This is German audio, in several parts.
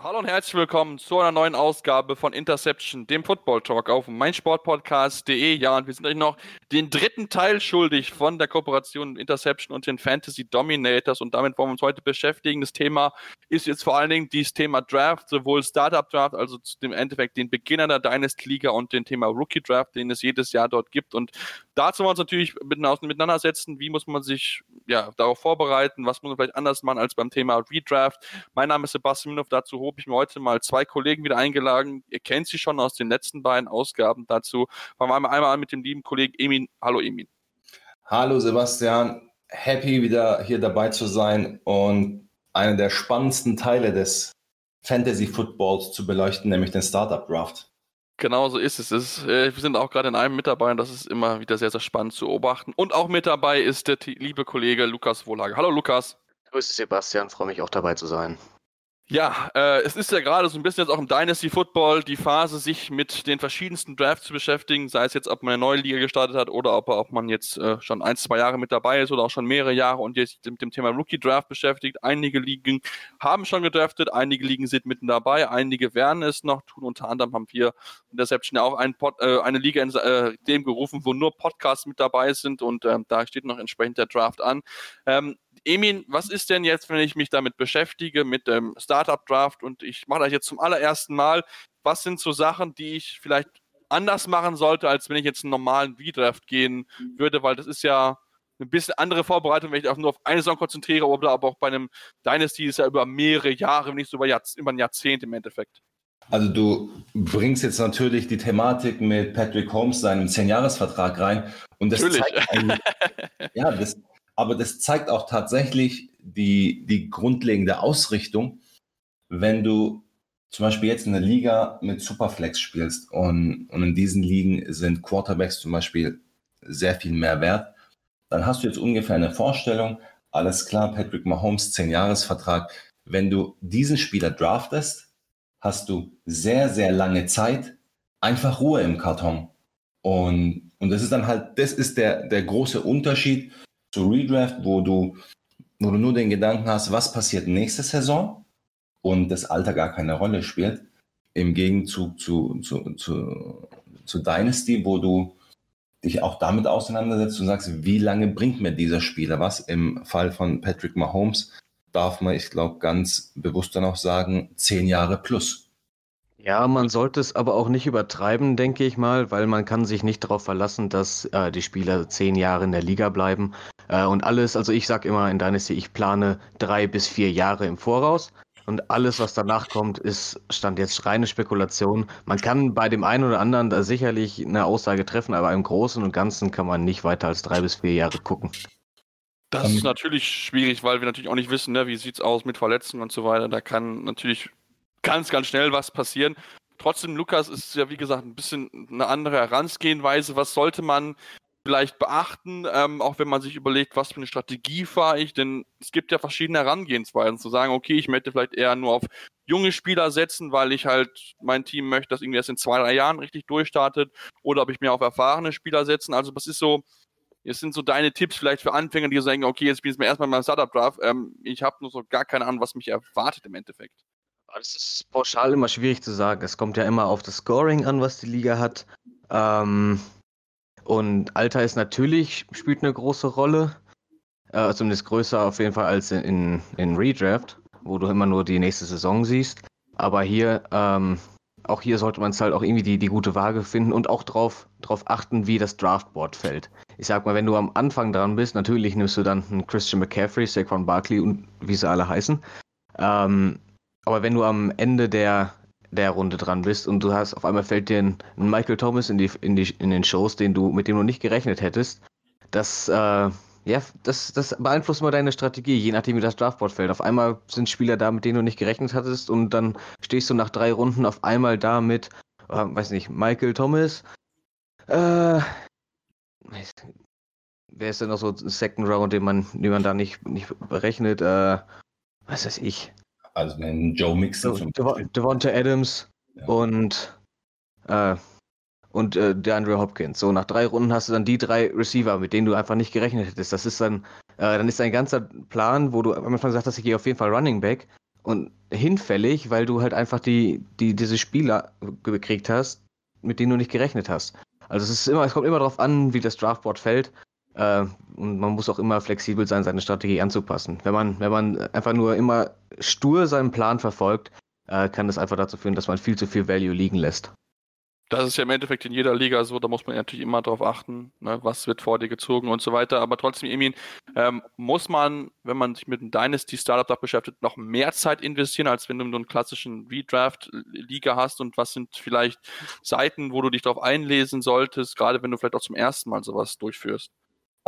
Hallo und herzlich willkommen zu einer neuen Ausgabe von Interception, dem Football Talk auf meinsportpodcast.de. Ja, und wir sind euch noch den dritten Teil schuldig von der Kooperation Interception und den Fantasy Dominators und damit wollen wir uns heute beschäftigen. Das Thema ist jetzt vor allen Dingen dieses Thema Draft, sowohl Startup Draft, also dem Endeffekt den Beginner der Dynasty Liga und den Thema Rookie Draft, den es jedes Jahr dort gibt. Und dazu wollen wir uns natürlich miteinander setzen. Wie muss man sich ja, darauf vorbereiten? Was muss man vielleicht anders machen als beim Thema Redraft? Mein Name ist Sebastian Minov, dazu habe ich mir heute mal zwei Kollegen wieder eingeladen. Ihr kennt sie schon aus den letzten beiden Ausgaben dazu. Fangen wir einmal an mit dem lieben Kollegen Emin. Hallo Emin. Hallo Sebastian, happy wieder hier dabei zu sein und einer der spannendsten Teile des Fantasy Footballs zu beleuchten, nämlich den Startup Draft. Genau so ist es. es ist, äh, wir sind auch gerade in einem mit dabei und das ist immer wieder sehr, sehr spannend zu beobachten. Und auch mit dabei ist der liebe Kollege Lukas Wohlhage. Hallo Lukas. Grüße Sebastian, freue mich auch dabei zu sein. Ja, äh, es ist ja gerade so ein bisschen jetzt auch im Dynasty Football die Phase, sich mit den verschiedensten Drafts zu beschäftigen, sei es jetzt, ob man eine neue Liga gestartet hat oder ob, ob man jetzt äh, schon ein, zwei Jahre mit dabei ist oder auch schon mehrere Jahre und jetzt mit dem Thema Rookie Draft beschäftigt. Einige Ligen haben schon gedraftet, einige Ligen sind mitten dabei, einige werden es noch tun. Unter anderem haben wir in Deception ja auch ein Pod, äh, eine Liga in äh, dem gerufen, wo nur Podcasts mit dabei sind und ähm, da steht noch entsprechend der Draft an. Ähm, Emin, was ist denn jetzt, wenn ich mich damit beschäftige, mit dem Startup Draft und ich mache das jetzt zum allerersten Mal? Was sind so Sachen, die ich vielleicht anders machen sollte, als wenn ich jetzt einen normalen V-Draft gehen würde, weil das ist ja ein bisschen andere Vorbereitung, wenn ich nur auf eine Saison konzentriere, oder aber auch bei einem Dynasty ist ja über mehrere Jahre, wenn nicht so über, Jahrz über ein Jahrzehnt im Endeffekt. Also du bringst jetzt natürlich die Thematik mit Patrick Holmes, seinem 10-Jahres-Vertrag rein. Und das Natürlich. zeigt ja, das, aber das zeigt auch tatsächlich die, die grundlegende Ausrichtung, wenn du zum Beispiel jetzt in der Liga mit Superflex spielst und, und in diesen Ligen sind Quarterbacks zum Beispiel sehr viel mehr wert, dann hast du jetzt ungefähr eine Vorstellung, alles klar, Patrick Mahomes, 10-Jahres-Vertrag. Wenn du diesen Spieler draftest, hast du sehr, sehr lange Zeit, einfach Ruhe im Karton. Und, und das ist dann halt, das ist der, der große Unterschied zu Redraft, wo du, wo du nur den Gedanken hast, was passiert nächste Saison und das Alter gar keine Rolle spielt. Im Gegenzug zu, zu, zu, zu Dynasty, wo du dich auch damit auseinandersetzt und sagst, wie lange bringt mir dieser Spieler was? Im Fall von Patrick Mahomes darf man, ich glaube, ganz bewusst dann auch sagen, zehn Jahre plus. Ja, man sollte es aber auch nicht übertreiben, denke ich mal, weil man kann sich nicht darauf verlassen, dass äh, die Spieler zehn Jahre in der Liga bleiben. Äh, und alles, also ich sage immer in Dynasty, ich plane drei bis vier Jahre im Voraus. Und alles, was danach kommt, ist, stand jetzt reine Spekulation. Man kann bei dem einen oder anderen da sicherlich eine Aussage treffen, aber im Großen und Ganzen kann man nicht weiter als drei bis vier Jahre gucken. Das ist natürlich schwierig, weil wir natürlich auch nicht wissen, ne, wie sieht es aus mit Verletzungen und so weiter. Da kann natürlich ganz, ganz schnell was passieren. Trotzdem, Lukas, ist ja wie gesagt ein bisschen eine andere Herangehensweise. Was sollte man vielleicht beachten, ähm, auch wenn man sich überlegt, was für eine Strategie fahre ich, denn es gibt ja verschiedene Herangehensweisen, zu sagen, okay, ich möchte vielleicht eher nur auf junge Spieler setzen, weil ich halt mein Team möchte, dass irgendwie erst in zwei, drei Jahren richtig durchstartet, oder ob ich mir auf erfahrene Spieler setzen. Also was ist so, jetzt sind so deine Tipps vielleicht für Anfänger, die sagen, okay, jetzt bin ich erstmal beim Startup Draft, ähm, ich habe nur so gar keine Ahnung, was mich erwartet im Endeffekt. Das ist pauschal immer schwierig zu sagen. Es kommt ja immer auf das Scoring an, was die Liga hat. Ähm, und Alter ist natürlich, spielt eine große Rolle. Äh, zumindest größer auf jeden Fall als in, in Redraft, wo du immer nur die nächste Saison siehst. Aber hier, ähm, auch hier sollte man es halt auch irgendwie die, die gute Waage finden und auch drauf, drauf achten, wie das Draftboard fällt. Ich sag mal, wenn du am Anfang dran bist, natürlich nimmst du dann einen Christian McCaffrey, Saquon Barkley und wie sie alle heißen. Ähm, aber wenn du am Ende der, der Runde dran bist und du hast, auf einmal fällt dir ein, Michael Thomas in, die, in, die, in den Shows, den du, mit dem du nicht gerechnet hättest, das, äh, ja, das, das beeinflusst immer deine Strategie, je nachdem wie das Draftboard fällt. Auf einmal sind Spieler da, mit denen du nicht gerechnet hattest und dann stehst du nach drei Runden auf einmal da mit, äh, weiß nicht, Michael Thomas, äh, wer ist denn noch so ein Second Round, den man, den man da nicht, nicht berechnet, äh, was weiß ich. Also wenn Joe Mixon zum Beispiel. Devonta Adams ja. und äh, und äh, der Andrew Hopkins. So, nach drei Runden hast du dann die drei Receiver, mit denen du einfach nicht gerechnet hättest. Das ist dann, äh, dann ist dein ganzer Plan, wo du am Anfang gesagt hast, ich gehe auf jeden Fall Running Back und hinfällig, weil du halt einfach die, die, diese Spieler gekriegt hast, mit denen du nicht gerechnet hast. Also es ist immer, es kommt immer darauf an, wie das Draftboard fällt. Äh, und man muss auch immer flexibel sein, seine Strategie anzupassen. Wenn man, wenn man einfach nur immer stur seinen Plan verfolgt, äh, kann das einfach dazu führen, dass man viel zu viel Value liegen lässt. Das ist ja im Endeffekt in jeder Liga so, da muss man natürlich immer darauf achten, ne, was wird vor dir gezogen und so weiter. Aber trotzdem, Emin, ähm, muss man, wenn man sich mit einem Dynasty-Startup beschäftigt, noch mehr Zeit investieren, als wenn du einen klassischen Redraft-Liga hast und was sind vielleicht Seiten, wo du dich darauf einlesen solltest, gerade wenn du vielleicht auch zum ersten Mal sowas durchführst?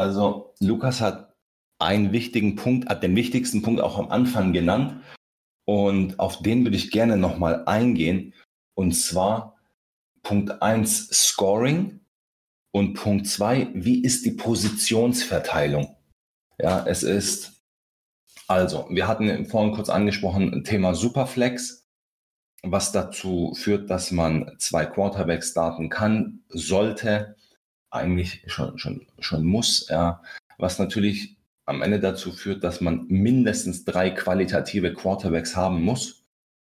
Also, Lukas hat einen wichtigen Punkt, hat den wichtigsten Punkt auch am Anfang genannt. Und auf den würde ich gerne nochmal eingehen. Und zwar Punkt 1 Scoring. Und Punkt 2, wie ist die Positionsverteilung? Ja, es ist, also, wir hatten vorhin kurz angesprochen, Thema Superflex, was dazu führt, dass man zwei Quarterbacks starten kann, sollte, eigentlich schon, schon, schon muss, ja, was natürlich am Ende dazu führt, dass man mindestens drei qualitative Quarterbacks haben muss.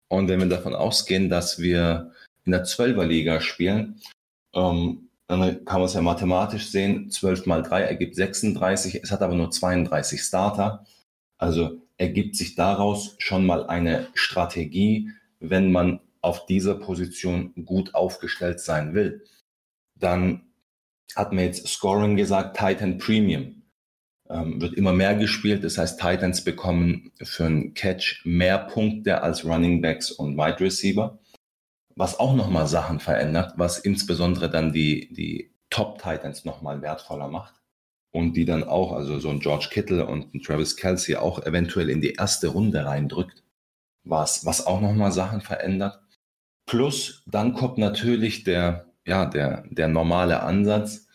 Und wenn wir davon ausgehen, dass wir in der Zwölferliga spielen, ähm, dann kann man es ja mathematisch sehen, 12 mal 3 ergibt 36, es hat aber nur 32 Starter. Also ergibt sich daraus schon mal eine Strategie, wenn man auf dieser Position gut aufgestellt sein will. Dann hat man jetzt Scoring gesagt, Titan Premium. Ähm, wird immer mehr gespielt, das heißt, Titans bekommen für einen Catch mehr Punkte als Running Backs und Wide Receiver was auch nochmal Sachen verändert, was insbesondere dann die, die Top-Titans nochmal wertvoller macht. Und die dann auch, also so ein George Kittle und ein Travis Kelsey auch eventuell in die erste Runde reindrückt, was, was auch nochmal Sachen verändert. Plus, dann kommt natürlich der, ja, der, der normale Ansatz,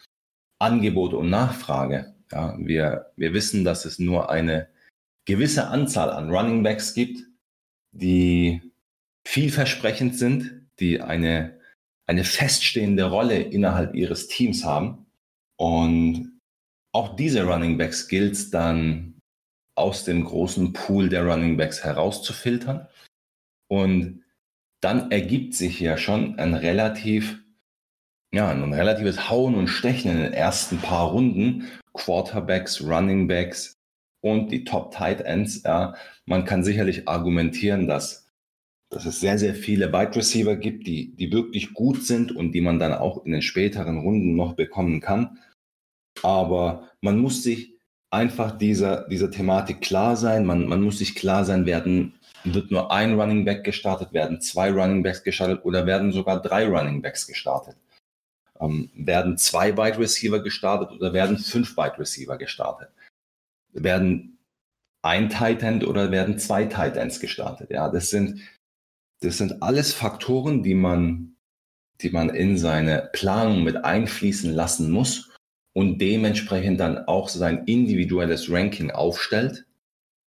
Angebot und Nachfrage. Ja, wir, wir wissen, dass es nur eine gewisse Anzahl an Running Backs gibt, die vielversprechend sind, die eine, eine feststehende Rolle innerhalb ihres Teams haben. Und auch diese Running Backs gilt es dann aus dem großen Pool der Running Backs herauszufiltern. Und dann ergibt sich ja schon ein relativ, ja, ein relatives Hauen und Stechen in den ersten paar Runden. Quarterbacks, Running Backs und die Top Tight Ends. Ja, man kann sicherlich argumentieren, dass dass es sehr, sehr viele Wide Receiver gibt, die, die wirklich gut sind und die man dann auch in den späteren Runden noch bekommen kann. Aber man muss sich einfach dieser, dieser Thematik klar sein. Man, man muss sich klar sein, werden, wird nur ein Running Back gestartet, werden zwei Running Backs gestartet oder werden sogar drei Running Backs gestartet. Ähm, werden zwei Wide Receiver gestartet oder werden fünf Wide Receiver gestartet? Werden ein Tight End oder werden zwei Tight Ends gestartet? Ja, das sind, das sind alles Faktoren, die man, die man in seine Planung mit einfließen lassen muss und dementsprechend dann auch sein individuelles Ranking aufstellt,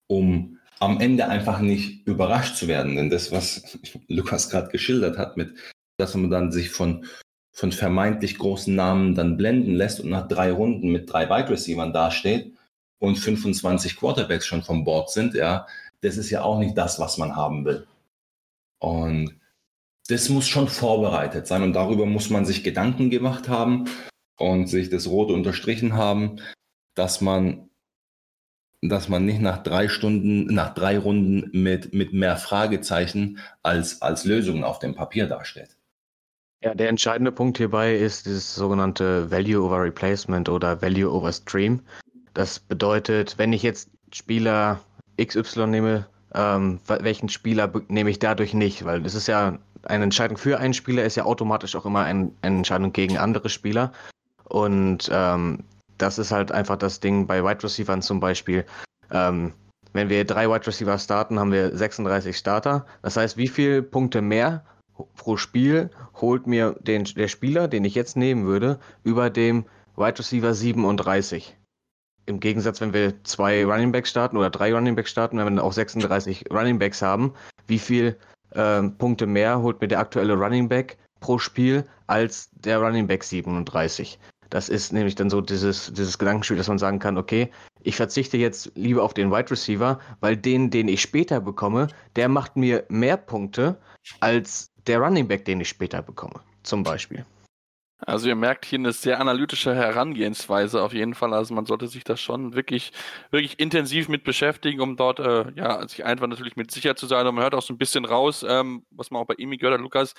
um am Ende einfach nicht überrascht zu werden. Denn das, was Lukas gerade geschildert hat, mit, dass man dann sich von, von vermeintlich großen Namen dann blenden lässt und nach drei Runden mit drei Wide Receivers dasteht und 25 Quarterbacks schon vom Board sind, ja, das ist ja auch nicht das, was man haben will. Und das muss schon vorbereitet sein und darüber muss man sich Gedanken gemacht haben und sich das Rote unterstrichen haben, dass man, dass man nicht nach drei Stunden, nach drei Runden mit, mit mehr Fragezeichen als, als Lösungen auf dem Papier dasteht. Ja, der entscheidende Punkt hierbei ist das sogenannte Value over Replacement oder Value over Stream. Das bedeutet, wenn ich jetzt Spieler XY nehme, ähm, welchen Spieler nehme ich dadurch nicht, weil das ist ja eine Entscheidung für einen Spieler, ist ja automatisch auch immer ein, eine Entscheidung gegen andere Spieler. Und ähm, das ist halt einfach das Ding bei Wide Receivers zum Beispiel. Ähm, wenn wir drei Wide Receiver starten, haben wir 36 Starter. Das heißt, wie viele Punkte mehr pro Spiel holt mir den, der Spieler, den ich jetzt nehmen würde, über dem Wide Receiver 37? im Gegensatz, wenn wir zwei Running Backs starten oder drei Running Backs starten, wenn wir dann auch 36 Running Backs haben, wie viel äh, Punkte mehr holt mir der aktuelle Running Back pro Spiel als der Running Back 37. Das ist nämlich dann so dieses, dieses Gedankenspiel, dass man sagen kann, okay, ich verzichte jetzt lieber auf den Wide Receiver, weil den, den ich später bekomme, der macht mir mehr Punkte als der Running Back, den ich später bekomme, zum Beispiel. Also ihr merkt hier eine sehr analytische Herangehensweise auf jeden Fall. Also man sollte sich da schon wirklich, wirklich intensiv mit beschäftigen, um dort äh, ja sich einfach natürlich mit sicher zu sein. Und man hört auch so ein bisschen raus, ähm, was man auch bei Emi gehört hat, Lukas,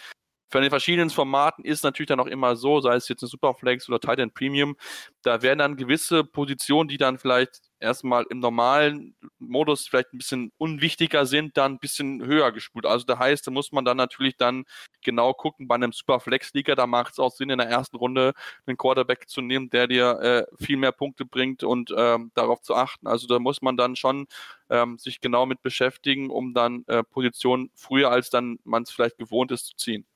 von den verschiedenen Formaten ist natürlich dann auch immer so, sei es jetzt eine Superflex oder Titan Premium, da werden dann gewisse Positionen, die dann vielleicht erstmal im normalen Modus vielleicht ein bisschen unwichtiger sind, dann ein bisschen höher gespult. Also da heißt, da muss man dann natürlich dann genau gucken, bei einem Superflex-Liga, da macht es auch Sinn, in der ersten Runde einen Quarterback zu nehmen, der dir äh, viel mehr Punkte bringt und ähm, darauf zu achten. Also da muss man dann schon ähm, sich genau mit beschäftigen, um dann äh, Positionen früher als dann man es vielleicht gewohnt ist zu ziehen.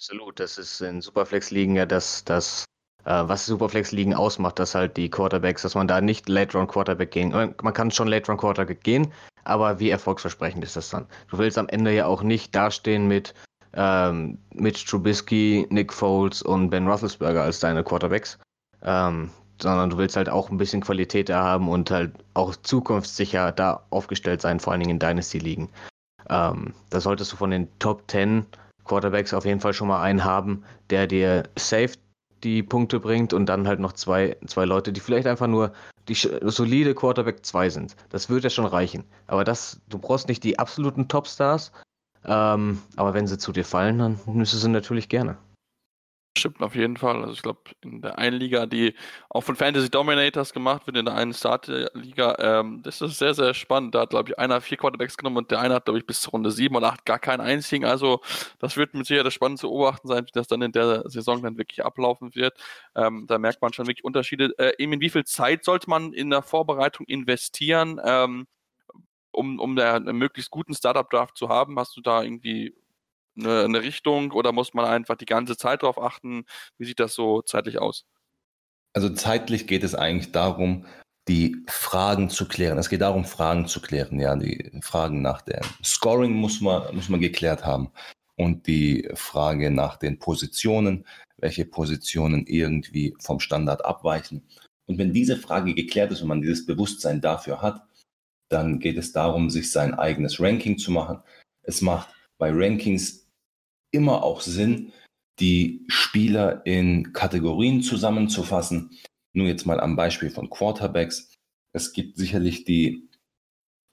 Absolut, das ist in Superflex-Ligen ja das, das äh, was Superflex-Ligen ausmacht, dass halt die Quarterbacks, dass man da nicht Late-Round-Quarterback gehen, man kann schon Late-Round-Quarterback gehen, aber wie erfolgsversprechend ist das dann? Du willst am Ende ja auch nicht dastehen mit ähm, Mitch Trubisky, Nick Foles und Ben Roethlisberger als deine Quarterbacks, ähm, sondern du willst halt auch ein bisschen Qualität da haben und halt auch zukunftssicher da aufgestellt sein, vor allen Dingen in Dynasty-Ligen. Ähm, da solltest du von den Top 10 Quarterbacks auf jeden Fall schon mal einen haben, der dir safe die Punkte bringt und dann halt noch zwei, zwei Leute, die vielleicht einfach nur die solide Quarterback 2 sind. Das würde ja schon reichen. Aber das, du brauchst nicht die absoluten Topstars, ähm, aber wenn sie zu dir fallen, dann nimmst du sie natürlich gerne. Stimmt auf jeden Fall. Also ich glaube, in der einen Liga, die auch von Fantasy Dominators gemacht wird, in der einen Start-Liga, ähm, das ist sehr, sehr spannend. Da hat, glaube ich, einer vier Quarterbacks genommen und der eine hat, glaube ich, bis zur Runde sieben oder acht gar keinen einzigen. Also das wird mit Sicherheit spannend zu beobachten sein, wie das dann in der Saison dann wirklich ablaufen wird. Ähm, da merkt man schon wirklich Unterschiede. Äh, eben in wie viel Zeit sollte man in der Vorbereitung investieren, ähm, um, um der, einen möglichst guten Startup-Draft zu haben? Hast du da irgendwie eine, eine Richtung oder muss man einfach die ganze Zeit darauf achten? Wie sieht das so zeitlich aus? Also zeitlich geht es eigentlich darum, die Fragen zu klären. Es geht darum, Fragen zu klären. Ja, die Fragen nach dem Scoring muss man, muss man geklärt haben. Und die Frage nach den Positionen, welche Positionen irgendwie vom Standard abweichen. Und wenn diese Frage geklärt ist und man dieses Bewusstsein dafür hat, dann geht es darum, sich sein eigenes Ranking zu machen. Es macht bei Rankings immer auch Sinn, die Spieler in Kategorien zusammenzufassen. Nur jetzt mal am Beispiel von Quarterbacks. Es gibt sicherlich die,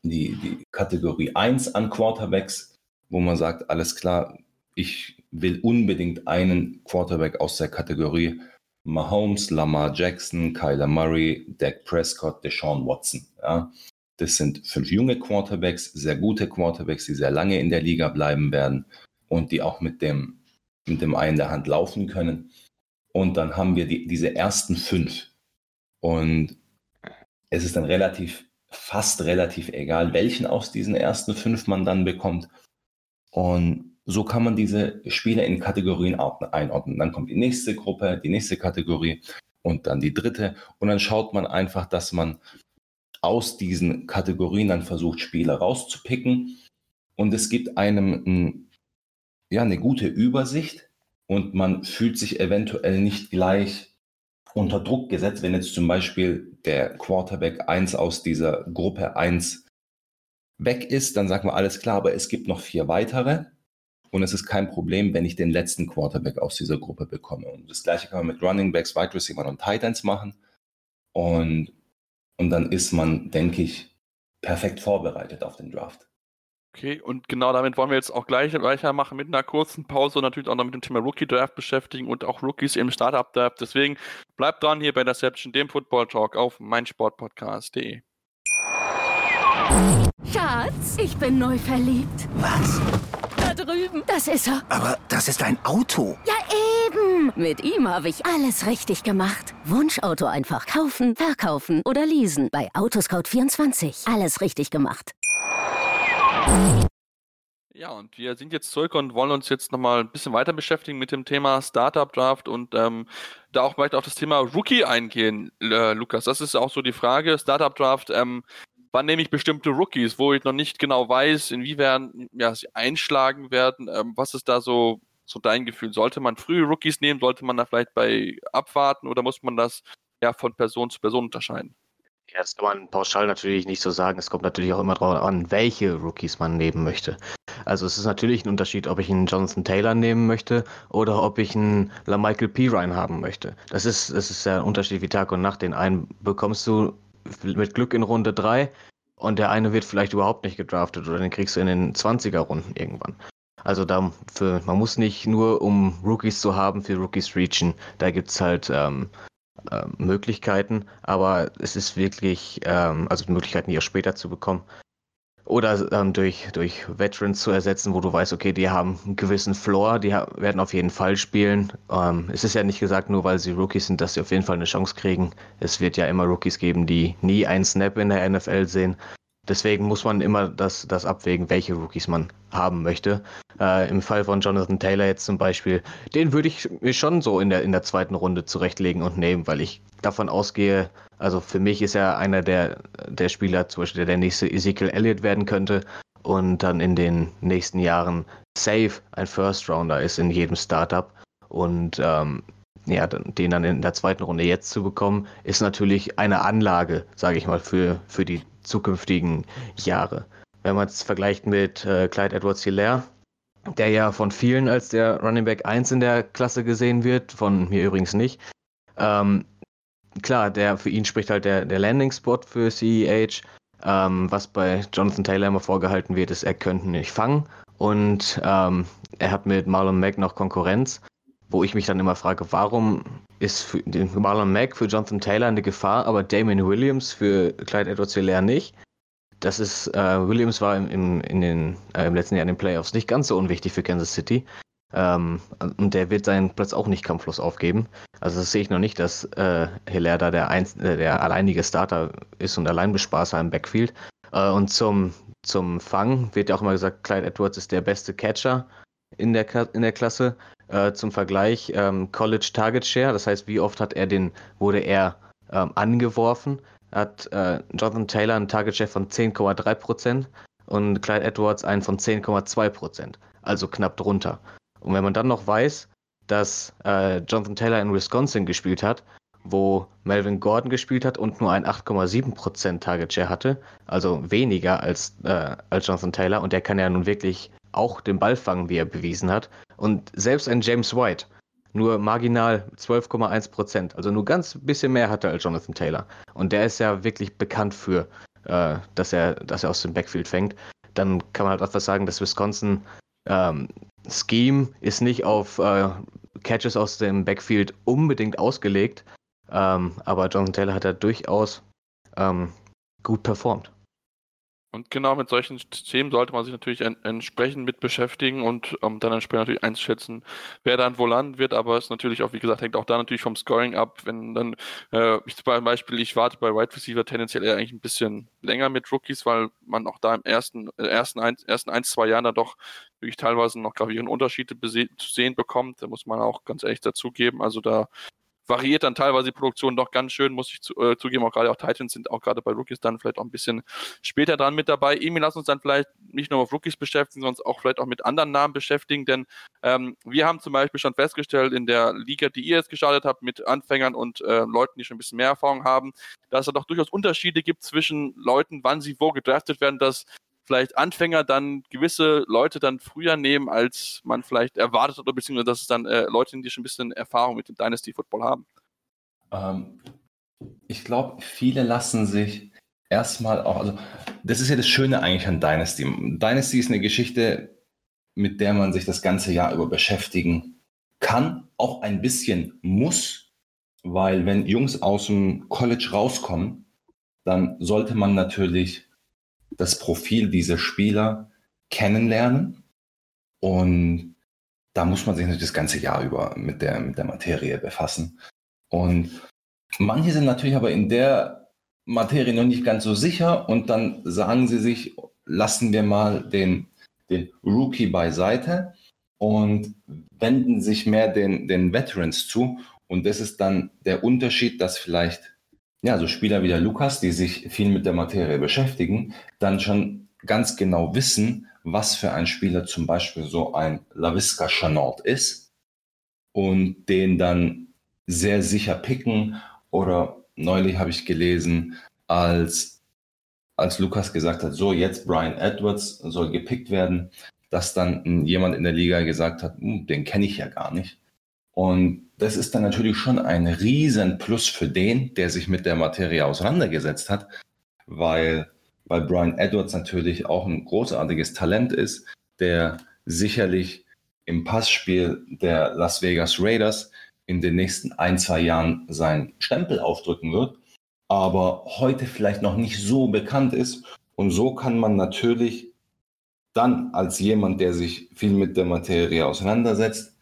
die, die Kategorie 1 an Quarterbacks, wo man sagt, alles klar, ich will unbedingt einen Quarterback aus der Kategorie Mahomes, Lamar Jackson, Kyler Murray, Dak Prescott, Deshaun Watson. Ja. Das sind fünf junge Quarterbacks, sehr gute Quarterbacks, die sehr lange in der Liga bleiben werden und die auch mit dem, mit dem Ei in der Hand laufen können. Und dann haben wir die, diese ersten fünf. Und es ist dann relativ, fast relativ egal, welchen aus diesen ersten fünf man dann bekommt. Und so kann man diese Spieler in Kategorien einordnen. Dann kommt die nächste Gruppe, die nächste Kategorie und dann die dritte. Und dann schaut man einfach, dass man aus diesen Kategorien dann versucht, Spieler rauszupicken. Und es gibt einem ein, ja, eine gute Übersicht und man fühlt sich eventuell nicht gleich unter Druck gesetzt, wenn jetzt zum Beispiel der Quarterback 1 aus dieser Gruppe 1 weg ist, dann sagt man alles klar, aber es gibt noch vier weitere und es ist kein Problem, wenn ich den letzten Quarterback aus dieser Gruppe bekomme. Und das gleiche kann man mit Running Backs, Wide Receiver und Tight Ends machen. Und und dann ist man, denke ich, perfekt vorbereitet auf den Draft. Okay, und genau damit wollen wir jetzt auch gleich weitermachen mit einer kurzen Pause und natürlich auch noch mit dem Thema Rookie Draft beschäftigen und auch Rookies im Startup Draft. Deswegen bleibt dran hier bei Interception, dem Football Talk auf meinsportpodcast.de. Schatz, ich bin neu verliebt. Was? Da drüben. Das ist er. Aber das ist ein Auto. Ja, eben. Mit ihm habe ich alles richtig gemacht. Wunschauto einfach kaufen, verkaufen oder leasen. Bei Autoscout24. Alles richtig gemacht. Ja, und wir sind jetzt zurück und wollen uns jetzt nochmal ein bisschen weiter beschäftigen mit dem Thema Startup Draft und ähm, da auch vielleicht auf das Thema Rookie eingehen, äh, Lukas. Das ist auch so die Frage. Startup Draft, ähm, wann nehme ich bestimmte Rookies, wo ich noch nicht genau weiß, inwiefern ja, sie einschlagen werden. Ähm, was ist da so so dein Gefühl? Sollte man frühe Rookies nehmen? Sollte man da vielleicht bei abwarten oder muss man das ja von Person zu Person unterscheiden? Ja, das kann man pauschal natürlich nicht so sagen. Es kommt natürlich auch immer darauf an, welche Rookies man nehmen möchte. Also es ist natürlich ein Unterschied, ob ich einen Jonathan Taylor nehmen möchte oder ob ich einen LaMichael Pirine haben möchte. Das ist, das ist ja ein Unterschied wie Tag und Nacht. Den einen bekommst du mit Glück in Runde 3 und der eine wird vielleicht überhaupt nicht gedraftet oder den kriegst du in den 20er Runden irgendwann. Also da für, man muss nicht nur um Rookies zu haben für Rookies reachen, da gibt es halt ähm, äh, Möglichkeiten, aber es ist wirklich, ähm, also Möglichkeiten, die auch später zu bekommen. Oder ähm, durch, durch Veterans zu ersetzen, wo du weißt, okay, die haben einen gewissen Floor, die werden auf jeden Fall spielen. Ähm, es ist ja nicht gesagt, nur weil sie Rookies sind, dass sie auf jeden Fall eine Chance kriegen. Es wird ja immer Rookies geben, die nie einen Snap in der NFL sehen. Deswegen muss man immer das, das abwägen, welche Rookies man haben möchte. Äh, Im Fall von Jonathan Taylor jetzt zum Beispiel, den würde ich mir schon so in der, in der zweiten Runde zurechtlegen und nehmen, weil ich davon ausgehe, also für mich ist er einer der, der Spieler, zum Beispiel der, der nächste Ezekiel Elliott werden könnte und dann in den nächsten Jahren safe ein First Rounder ist in jedem Startup. Und ähm, ja, den dann in der zweiten Runde jetzt zu bekommen, ist natürlich eine Anlage, sage ich mal, für, für die zukünftigen Jahre. Wenn man es vergleicht mit äh, Clyde Edwards Hilaire, der ja von vielen als der Running Back 1 in der Klasse gesehen wird, von mir übrigens nicht. Ähm, klar, der für ihn spricht halt der, der Landing-Spot für CEH. Ähm, was bei Jonathan Taylor immer vorgehalten wird, ist, er könnte nicht fangen. Und ähm, er hat mit Marlon Mack noch Konkurrenz, wo ich mich dann immer frage, warum ist für den Marlon Mack für Jonathan Taylor eine Gefahr, aber Damien Williams für Clyde Edwards Hilaire nicht. Das ist, äh, Williams war im, im, in den, äh, im letzten Jahr in den Playoffs nicht ganz so unwichtig für Kansas City. Ähm, und der wird seinen Platz auch nicht kampflos aufgeben. Also das sehe ich noch nicht, dass äh, Hilaire da der, Einz äh, der alleinige Starter ist und Alleinbespaßer im Backfield. Äh, und zum, zum Fang wird ja auch immer gesagt, Clyde Edwards ist der beste Catcher in der, in der Klasse. Äh, zum Vergleich ähm, College Target Share, das heißt, wie oft hat er den, wurde er ähm, angeworfen, hat äh, Jonathan Taylor einen Target Share von 10,3% und Clyde Edwards einen von 10,2%, also knapp drunter. Und wenn man dann noch weiß, dass äh, Jonathan Taylor in Wisconsin gespielt hat, wo Melvin Gordon gespielt hat und nur ein 8,7% Target Share hatte, also weniger als, äh, als Jonathan Taylor, und der kann ja nun wirklich auch den Ball fangen, wie er bewiesen hat. Und selbst ein James White, nur marginal 12,1 Prozent, also nur ganz bisschen mehr hatte als Jonathan Taylor. Und der ist ja wirklich bekannt für, äh, dass, er, dass er aus dem Backfield fängt. Dann kann man halt einfach sagen, dass Wisconsin ähm, Scheme ist nicht auf äh, Catches aus dem Backfield unbedingt ausgelegt, ähm, aber Jonathan Taylor hat da durchaus ähm, gut performt. Und genau mit solchen Themen sollte man sich natürlich en entsprechend mit beschäftigen und um, dann entsprechend natürlich einschätzen, wer dann wo landen wird. Aber es natürlich auch, wie gesagt, hängt auch da natürlich vom Scoring ab. Wenn dann, äh, ich zum Beispiel, ich warte bei Wide Receiver tendenziell eher eigentlich ein bisschen länger mit Rookies, weil man auch da im ersten, äh, ersten, ein, ersten ein, zwei Jahren dann doch wirklich teilweise noch gravierende Unterschiede zu sehen bekommt. Da muss man auch ganz ehrlich dazugeben. Also da variiert dann teilweise die Produktion doch ganz schön, muss ich zu, äh, zugeben. Auch gerade auch Titans sind auch gerade bei Rookies dann vielleicht auch ein bisschen später dran mit dabei. Emil, lass uns dann vielleicht nicht nur auf Rookies beschäftigen, sondern auch vielleicht auch mit anderen Namen beschäftigen, denn ähm, wir haben zum Beispiel schon festgestellt in der Liga, die ihr jetzt gestartet habt, mit Anfängern und äh, Leuten, die schon ein bisschen mehr Erfahrung haben, dass es doch durchaus Unterschiede gibt zwischen Leuten, wann sie wo gedraftet werden, dass vielleicht Anfänger dann gewisse Leute dann früher nehmen, als man vielleicht erwartet oder beziehungsweise dass es dann äh, Leute sind, die schon ein bisschen Erfahrung mit dem Dynasty Football haben? Ähm, ich glaube, viele lassen sich erstmal auch, also das ist ja das Schöne eigentlich an Dynasty. Dynasty ist eine Geschichte, mit der man sich das ganze Jahr über beschäftigen kann, auch ein bisschen muss, weil wenn Jungs aus dem College rauskommen, dann sollte man natürlich das Profil dieser Spieler kennenlernen. Und da muss man sich natürlich das ganze Jahr über mit der, mit der Materie befassen. Und manche sind natürlich aber in der Materie noch nicht ganz so sicher und dann sagen sie sich, lassen wir mal den, den Rookie beiseite und wenden sich mehr den, den Veterans zu. Und das ist dann der Unterschied, dass vielleicht ja, so Spieler wie der Lukas, die sich viel mit der Materie beschäftigen, dann schon ganz genau wissen, was für ein Spieler zum Beispiel so ein LaVisca Chanot ist und den dann sehr sicher picken. Oder neulich habe ich gelesen, als, als Lukas gesagt hat, so jetzt Brian Edwards soll gepickt werden, dass dann jemand in der Liga gesagt hat, hm, den kenne ich ja gar nicht. Und das ist dann natürlich schon ein riesen Plus für den, der sich mit der Materie auseinandergesetzt hat, weil, weil Brian Edwards natürlich auch ein großartiges Talent ist, der sicherlich im Passspiel der Las Vegas Raiders in den nächsten ein, zwei Jahren seinen Stempel aufdrücken wird, aber heute vielleicht noch nicht so bekannt ist. Und so kann man natürlich dann als jemand, der sich viel mit der Materie auseinandersetzt,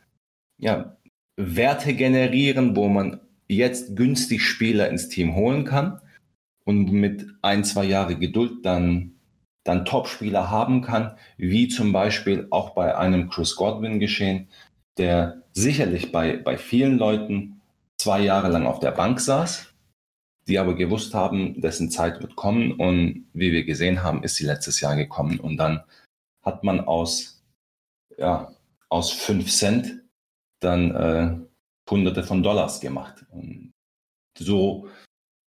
ja, Werte generieren, wo man jetzt günstig Spieler ins Team holen kann und mit ein, zwei Jahre Geduld dann, dann Top-Spieler haben kann, wie zum Beispiel auch bei einem Chris Godwin geschehen, der sicherlich bei, bei vielen Leuten zwei Jahre lang auf der Bank saß, die aber gewusst haben, dessen Zeit wird kommen und wie wir gesehen haben, ist sie letztes Jahr gekommen und dann hat man aus, ja, aus 5 Cent dann äh, Hunderte von Dollars gemacht. Und so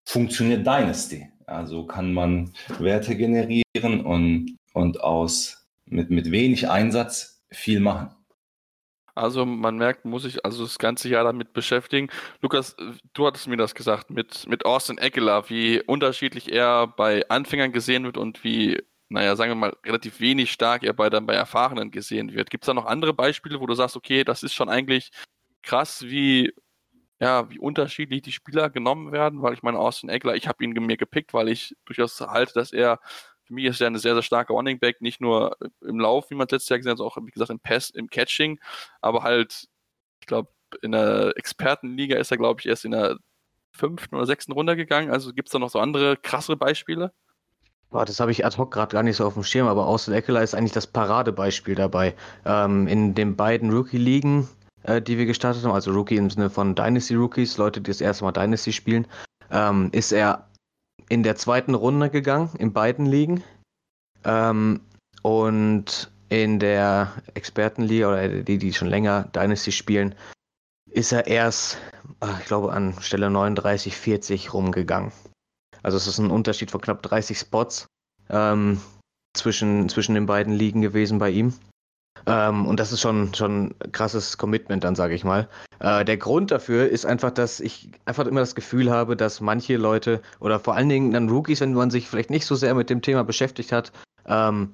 funktioniert Dynasty. Also kann man Werte generieren und, und aus mit, mit wenig Einsatz viel machen. Also man merkt, muss ich also das ganze Jahr damit beschäftigen. Lukas, du hattest mir das gesagt mit, mit Austin Eckler, wie unterschiedlich er bei Anfängern gesehen wird und wie naja, sagen wir mal, relativ wenig stark er bei, dann bei Erfahrenen gesehen wird. Gibt es da noch andere Beispiele, wo du sagst, okay, das ist schon eigentlich krass, wie, ja, wie unterschiedlich die Spieler genommen werden? Weil ich meine, Austin Eckler, ich habe ihn mir gepickt, weil ich durchaus halte, dass er, für mich ist er eine sehr, sehr starke Running Back, nicht nur im Lauf, wie man letztes Jahr gesehen hat, sondern auch, wie gesagt, im Pass, im Catching, aber halt, ich glaube, in der Expertenliga ist er, glaube ich, erst in der fünften oder sechsten Runde gegangen. Also gibt es da noch so andere krasse Beispiele? Das habe ich ad hoc gerade gar nicht so auf dem Schirm, aber Austin Eckler ist eigentlich das Paradebeispiel dabei. Ähm, in den beiden Rookie-Ligen, äh, die wir gestartet haben, also Rookie im Sinne von Dynasty-Rookies, Leute, die das erste Mal Dynasty spielen, ähm, ist er in der zweiten Runde gegangen, in beiden Ligen. Ähm, und in der Expertenliga oder die, die schon länger Dynasty spielen, ist er erst, ich glaube, an Stelle 39, 40 rumgegangen. Also es ist ein Unterschied von knapp 30 Spots ähm, zwischen, zwischen den beiden Ligen gewesen bei ihm. Ähm, und das ist schon, ein krasses Commitment, dann sage ich mal. Äh, der Grund dafür ist einfach, dass ich einfach immer das Gefühl habe, dass manche Leute oder vor allen Dingen dann Rookies, wenn man sich vielleicht nicht so sehr mit dem Thema beschäftigt hat, ähm,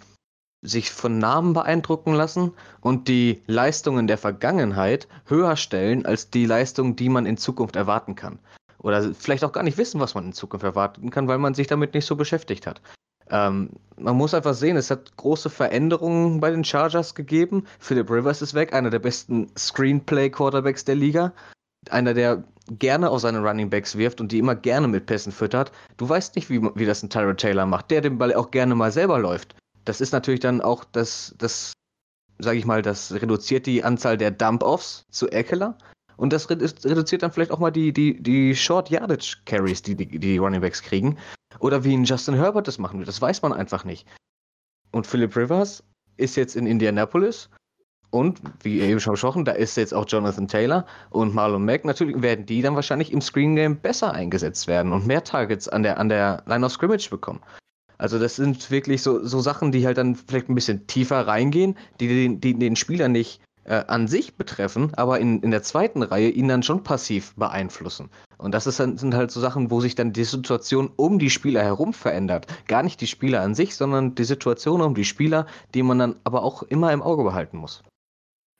sich von Namen beeindrucken lassen und die Leistungen der Vergangenheit höher stellen als die Leistungen, die man in Zukunft erwarten kann. Oder vielleicht auch gar nicht wissen, was man in Zukunft erwarten kann, weil man sich damit nicht so beschäftigt hat. Ähm, man muss einfach sehen, es hat große Veränderungen bei den Chargers gegeben. Philip Rivers ist weg, einer der besten Screenplay-Quarterbacks der Liga. Einer, der gerne auf seine Running Backs wirft und die immer gerne mit Pässen füttert. Du weißt nicht, wie, wie das ein Tyrod Taylor macht, der den Ball auch gerne mal selber läuft. Das ist natürlich dann auch das, das sage ich mal, das reduziert die Anzahl der Dump-Offs zu Eckler. Und das reduziert dann vielleicht auch mal die, die, die Short Yardage Carries, die, die die Running Backs kriegen. Oder wie ein Justin Herbert das machen wird. Das weiß man einfach nicht. Und Philip Rivers ist jetzt in Indianapolis. Und, wie eben schon besprochen, da ist jetzt auch Jonathan Taylor und Marlon Mack. Natürlich werden die dann wahrscheinlich im Screen Game besser eingesetzt werden und mehr Targets an der, an der Line of Scrimmage bekommen. Also das sind wirklich so, so Sachen, die halt dann vielleicht ein bisschen tiefer reingehen, die den, die den Spieler nicht äh, an sich betreffen, aber in, in der zweiten Reihe ihn dann schon passiv beeinflussen. Und das ist dann, sind halt so Sachen, wo sich dann die Situation um die Spieler herum verändert. Gar nicht die Spieler an sich, sondern die Situation um die Spieler, die man dann aber auch immer im Auge behalten muss.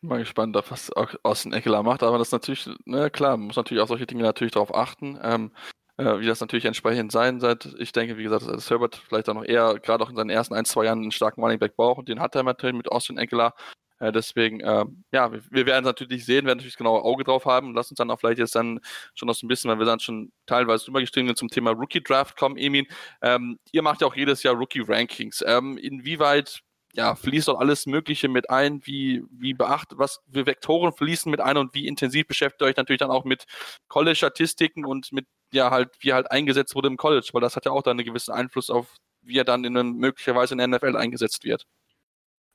Mal gespannt, was Austin Eckler macht, aber das natürlich, ne, klar, man muss natürlich auch solche Dinge natürlich darauf achten. Ähm, äh, wie das natürlich entsprechend sein wird. Ich denke, wie gesagt, dass Herbert vielleicht auch noch eher, gerade auch in seinen ersten ein, zwei Jahren, einen starken Running Back braucht. Und den hat er natürlich mit Austin Eckler. Äh, deswegen, äh, ja, wir, wir werden es natürlich sehen, werden natürlich genau Auge drauf haben. Lass uns dann auch vielleicht jetzt dann schon noch so ein bisschen, weil wir dann schon teilweise übergestiegen sind zum Thema Rookie Draft kommen, Emin. Ähm, ihr macht ja auch jedes Jahr Rookie Rankings. Ähm, inwieweit ja, fließt doch alles Mögliche mit ein, wie, wie beachtet, was für Vektoren fließen mit ein und wie intensiv beschäftigt ihr euch natürlich dann auch mit College-Statistiken und mit, ja, halt, wie halt eingesetzt wurde im College, weil das hat ja auch dann einen gewissen Einfluss auf, wie er dann in möglicherweise in der NFL eingesetzt wird.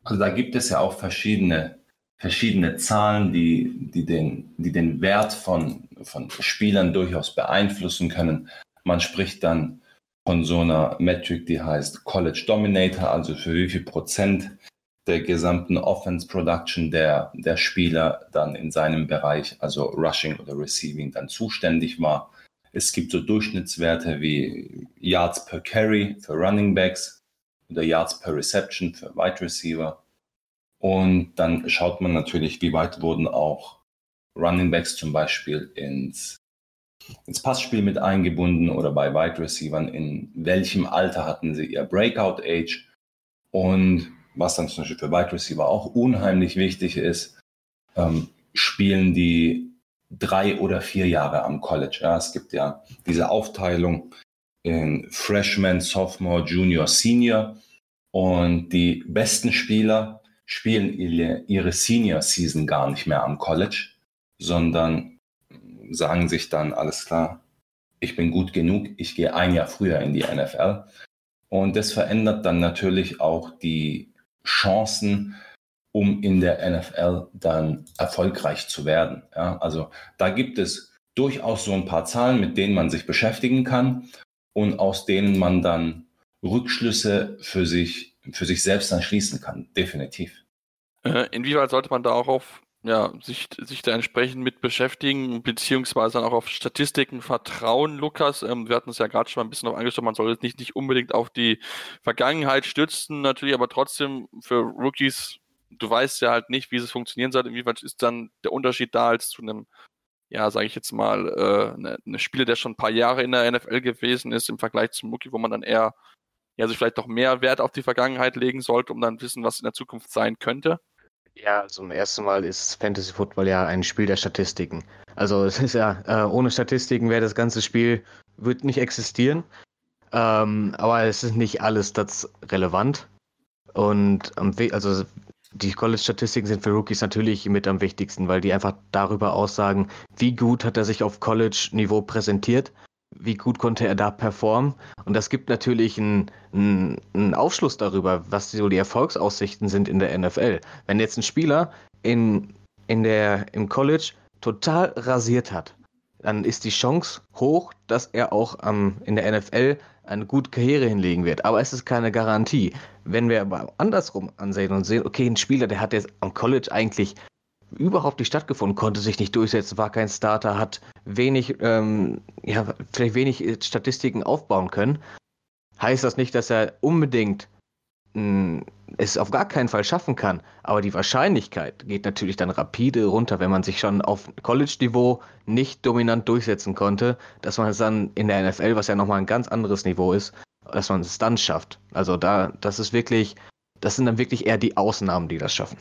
Also da gibt es ja auch verschiedene, verschiedene Zahlen, die, die, den, die den Wert von, von Spielern durchaus beeinflussen können. Man spricht dann von so einer Metric, die heißt College Dominator, also für wie viel Prozent der gesamten Offense Production der, der Spieler dann in seinem Bereich, also Rushing oder Receiving, dann zuständig war. Es gibt so Durchschnittswerte wie Yards per Carry für Running Backs oder Yards per Reception für Wide Receiver. Und dann schaut man natürlich, wie weit wurden auch Running Backs zum Beispiel ins, ins Passspiel mit eingebunden oder bei Wide Receivern, in welchem Alter hatten sie ihr Breakout Age. Und was dann zum Beispiel für Wide Receiver auch unheimlich wichtig ist, ähm, spielen die drei oder vier Jahre am College. Ja, es gibt ja diese Aufteilung in Freshman, Sophomore, Junior, Senior. Und die besten Spieler spielen ihre, Senior Season gar nicht mehr am College, sondern sagen sich dann, alles klar, ich bin gut genug, ich gehe ein Jahr früher in die NFL. Und das verändert dann natürlich auch die Chancen, um in der NFL dann erfolgreich zu werden. Ja, also da gibt es durchaus so ein paar Zahlen, mit denen man sich beschäftigen kann und aus denen man dann Rückschlüsse für sich, für sich selbst dann schließen kann. Definitiv. Äh, inwieweit sollte man da auch auf ja, sich, sich da entsprechend mit beschäftigen, beziehungsweise dann auch auf Statistiken vertrauen, Lukas. Ähm, wir hatten es ja gerade schon mal ein bisschen noch angeschaut, man soll jetzt nicht, nicht unbedingt auf die Vergangenheit stützen, natürlich, aber trotzdem für Rookies, du weißt ja halt nicht, wie es funktionieren soll, inwieweit ist dann der Unterschied da als zu einem, ja, sage ich jetzt mal, äh, eine, eine Spieler, der schon ein paar Jahre in der NFL gewesen ist, im Vergleich zum Rookie, wo man dann eher, ja, sich vielleicht doch mehr Wert auf die Vergangenheit legen sollte, um dann wissen, was in der Zukunft sein könnte. Ja, zum ersten Mal ist Fantasy Football ja ein Spiel der Statistiken. Also es ist ja, äh, ohne Statistiken wäre das ganze Spiel, wird nicht existieren. Ähm, aber es ist nicht alles das relevant. Und also die College-Statistiken sind für Rookies natürlich mit am wichtigsten, weil die einfach darüber aussagen, wie gut hat er sich auf College-Niveau präsentiert wie gut konnte er da performen. Und das gibt natürlich einen, einen, einen, Aufschluss darüber, was so die Erfolgsaussichten sind in der NFL. Wenn jetzt ein Spieler in, in der, im College total rasiert hat, dann ist die Chance hoch, dass er auch ähm, in der NFL eine gute Karriere hinlegen wird. Aber es ist keine Garantie. Wenn wir aber andersrum ansehen und sehen, okay, ein Spieler, der hat jetzt am College eigentlich überhaupt nicht stattgefunden, konnte sich nicht durchsetzen, war kein Starter, hat wenig, ähm, ja, vielleicht wenig äh, Statistiken aufbauen können, heißt das nicht, dass er unbedingt mh, hm, es auf gar keinen Fall schaffen kann. Aber die Wahrscheinlichkeit geht natürlich dann rapide runter, wenn man sich schon auf College-Niveau nicht dominant durchsetzen konnte, dass man es dann in der NFL, was ja nochmal ein ganz anderes Niveau ist, dass man es dann schafft. Also da, das ist wirklich, das sind dann wirklich eher die Ausnahmen, die das schaffen.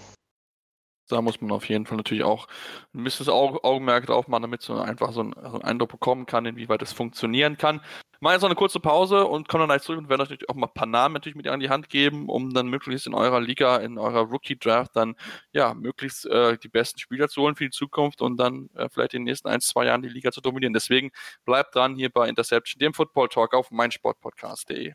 Da muss man auf jeden Fall natürlich auch ein bisschen Auge, Augenmerk drauf machen, damit man einfach so einen, Eindruck bekommen kann, inwieweit das funktionieren kann. Wir machen jetzt noch eine kurze Pause und kommen dann gleich zurück und werden euch natürlich auch mal ein paar Namen natürlich mit an die Hand geben, um dann möglichst in eurer Liga, in eurer Rookie-Draft dann ja möglichst äh, die besten Spieler zu holen für die Zukunft und dann äh, vielleicht in den nächsten ein, zwei Jahren die Liga zu dominieren. Deswegen bleibt dran hier bei Interception, dem Football Talk auf meinsportpodcast.de.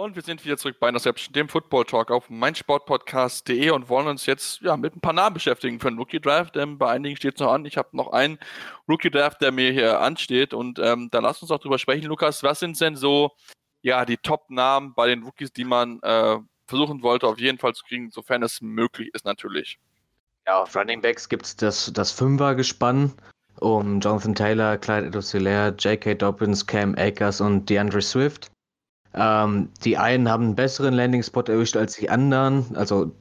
Und wir sind wieder zurück bei Interception, dem Football Talk auf meinsportpodcast.de und wollen uns jetzt ja, mit ein paar Namen beschäftigen für den Rookie Draft, denn bei einigen steht es noch an. Ich habe noch einen Rookie Draft, der mir hier ansteht und ähm, da lass uns auch drüber sprechen, Lukas. Was sind denn so ja, die Top-Namen bei den Rookies, die man äh, versuchen wollte, auf jeden Fall zu kriegen, sofern es möglich ist, natürlich. Ja, auf Running Backs gibt es das, das Fünfer-Gespann um Jonathan Taylor, Clyde Edwards-Helaire, J.K. Dobbins, Cam Akers und DeAndre Swift. Ähm, die einen haben einen besseren Landing-Spot erwischt als die anderen. Also